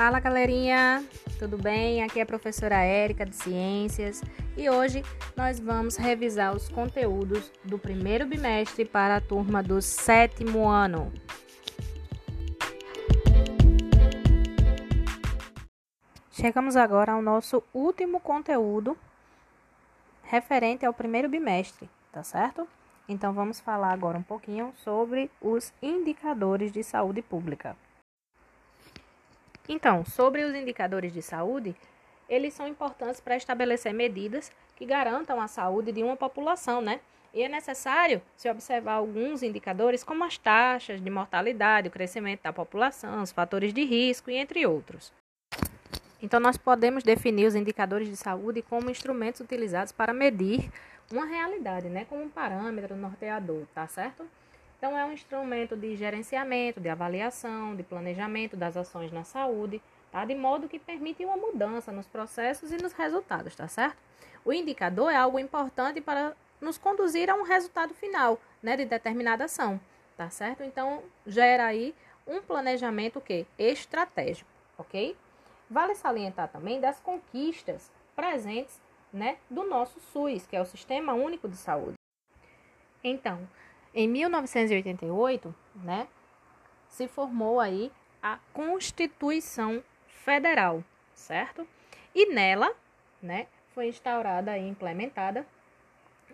Fala galerinha, tudo bem? Aqui é a professora Érica de Ciências e hoje nós vamos revisar os conteúdos do primeiro bimestre para a turma do sétimo ano. Chegamos agora ao nosso último conteúdo referente ao primeiro bimestre, tá certo? Então vamos falar agora um pouquinho sobre os indicadores de saúde pública. Então, sobre os indicadores de saúde, eles são importantes para estabelecer medidas que garantam a saúde de uma população, né? E é necessário se observar alguns indicadores, como as taxas de mortalidade, o crescimento da população, os fatores de risco e entre outros. Então, nós podemos definir os indicadores de saúde como instrumentos utilizados para medir uma realidade, né? Como um parâmetro norteador, tá certo? Então, é um instrumento de gerenciamento, de avaliação, de planejamento das ações na saúde, tá? De modo que permite uma mudança nos processos e nos resultados, tá certo? O indicador é algo importante para nos conduzir a um resultado final, né, de determinada ação, tá certo? Então, gera aí um planejamento que estratégico, OK? Vale salientar também das conquistas presentes, né, do nosso SUS, que é o Sistema Único de Saúde. Então, em 1988, né, se formou aí a Constituição Federal, certo? E nela, né, foi instaurada e implementada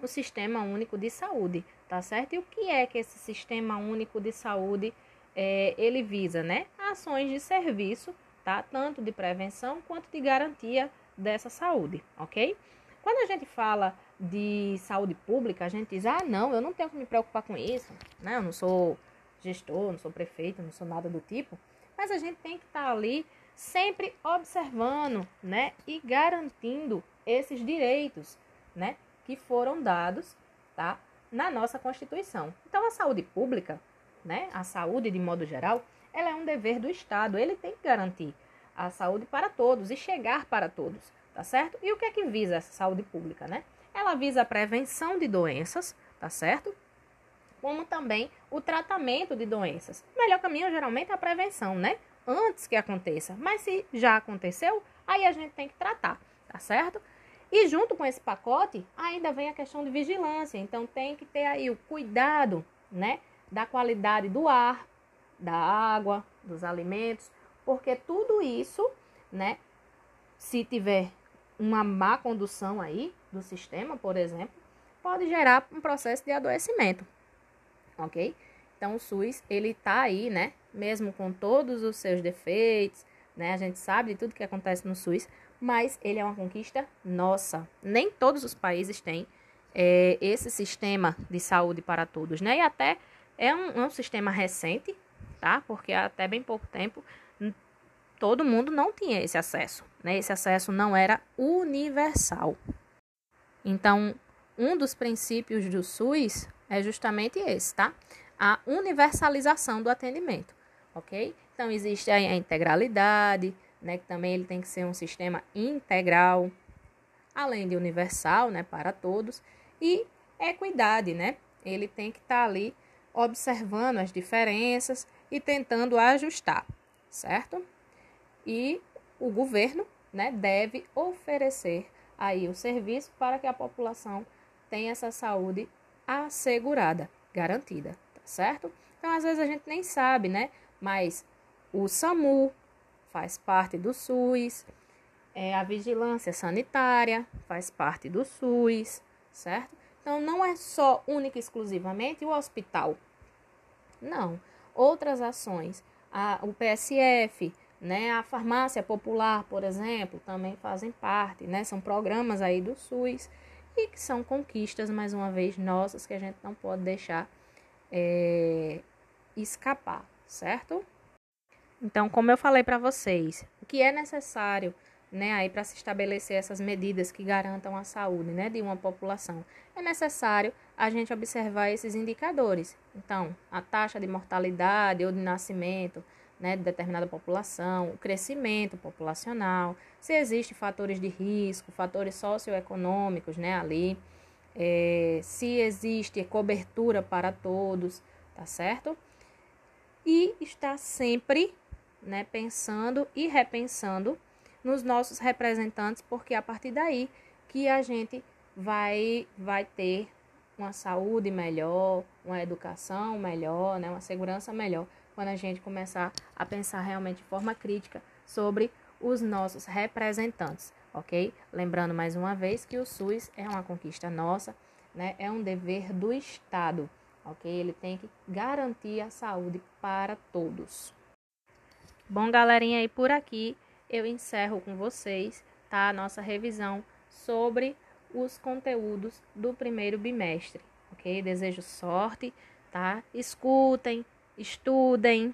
o Sistema Único de Saúde, tá certo? E o que é que esse Sistema Único de Saúde é, ele visa, né? Ações de serviço, tá? Tanto de prevenção quanto de garantia dessa saúde, ok? Quando a gente fala de saúde pública, a gente diz: ah, não, eu não tenho que me preocupar com isso, né? Eu não sou gestor, não sou prefeito, não sou nada do tipo. Mas a gente tem que estar tá ali sempre observando, né? E garantindo esses direitos, né? Que foram dados, tá? Na nossa Constituição. Então, a saúde pública, né? A saúde de modo geral, ela é um dever do Estado. Ele tem que garantir a saúde para todos e chegar para todos, tá certo? E o que é que visa essa saúde pública, né? Ela visa a prevenção de doenças, tá certo? Como também o tratamento de doenças. O melhor caminho geralmente é a prevenção, né? Antes que aconteça. Mas se já aconteceu, aí a gente tem que tratar, tá certo? E junto com esse pacote, ainda vem a questão de vigilância. Então tem que ter aí o cuidado, né, da qualidade do ar, da água, dos alimentos, porque tudo isso, né, se tiver uma má condução aí do sistema, por exemplo, pode gerar um processo de adoecimento, ok? Então, o SUS, ele tá aí, né? Mesmo com todos os seus defeitos, né? A gente sabe de tudo que acontece no SUS, mas ele é uma conquista nossa. Nem todos os países têm é, esse sistema de saúde para todos, né? E até é um, um sistema recente, tá? Porque até bem pouco tempo todo mundo não tinha esse acesso, né? Esse acesso não era universal. Então, um dos princípios do SUS é justamente esse, tá? A universalização do atendimento, ok? Então, existe a integralidade, né? Que também ele tem que ser um sistema integral, além de universal, né? Para todos. E equidade, né? Ele tem que estar tá ali observando as diferenças e tentando ajustar, certo? E o governo né, deve oferecer aí o serviço para que a população tenha essa saúde assegurada, garantida, tá certo? Então, às vezes a gente nem sabe, né? Mas o SAMU faz parte do SUS, é, a vigilância sanitária faz parte do SUS, certo? Então, não é só única e exclusivamente o hospital. Não. Outras ações, a, o PSF, né? A farmácia popular, por exemplo, também fazem parte, né? São programas aí do SUS e que são conquistas, mais uma vez, nossas que a gente não pode deixar é, escapar, certo? Então, como eu falei para vocês, o que é necessário, né, aí para se estabelecer essas medidas que garantam a saúde, né, de uma população, é necessário a gente observar esses indicadores. Então, a taxa de mortalidade ou de nascimento, né, de determinada população, o crescimento populacional, se existem fatores de risco, fatores socioeconômicos né, ali, é, se existe cobertura para todos, tá certo? E está sempre né, pensando e repensando nos nossos representantes, porque é a partir daí que a gente vai vai ter uma saúde melhor, uma educação melhor, né, uma segurança melhor, quando a gente começar a pensar realmente de forma crítica sobre os nossos representantes, ok? Lembrando mais uma vez que o SUS é uma conquista nossa, né? É um dever do Estado, ok? Ele tem que garantir a saúde para todos. Bom, galerinha, e por aqui eu encerro com vocês, tá? A nossa revisão sobre os conteúdos do primeiro bimestre, ok? Desejo sorte, tá? Escutem, estudem,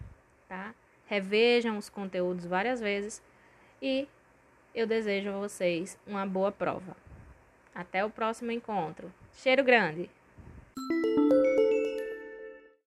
tá? Revejam os conteúdos várias vezes e eu desejo a vocês uma boa prova. Até o próximo encontro. Cheiro grande!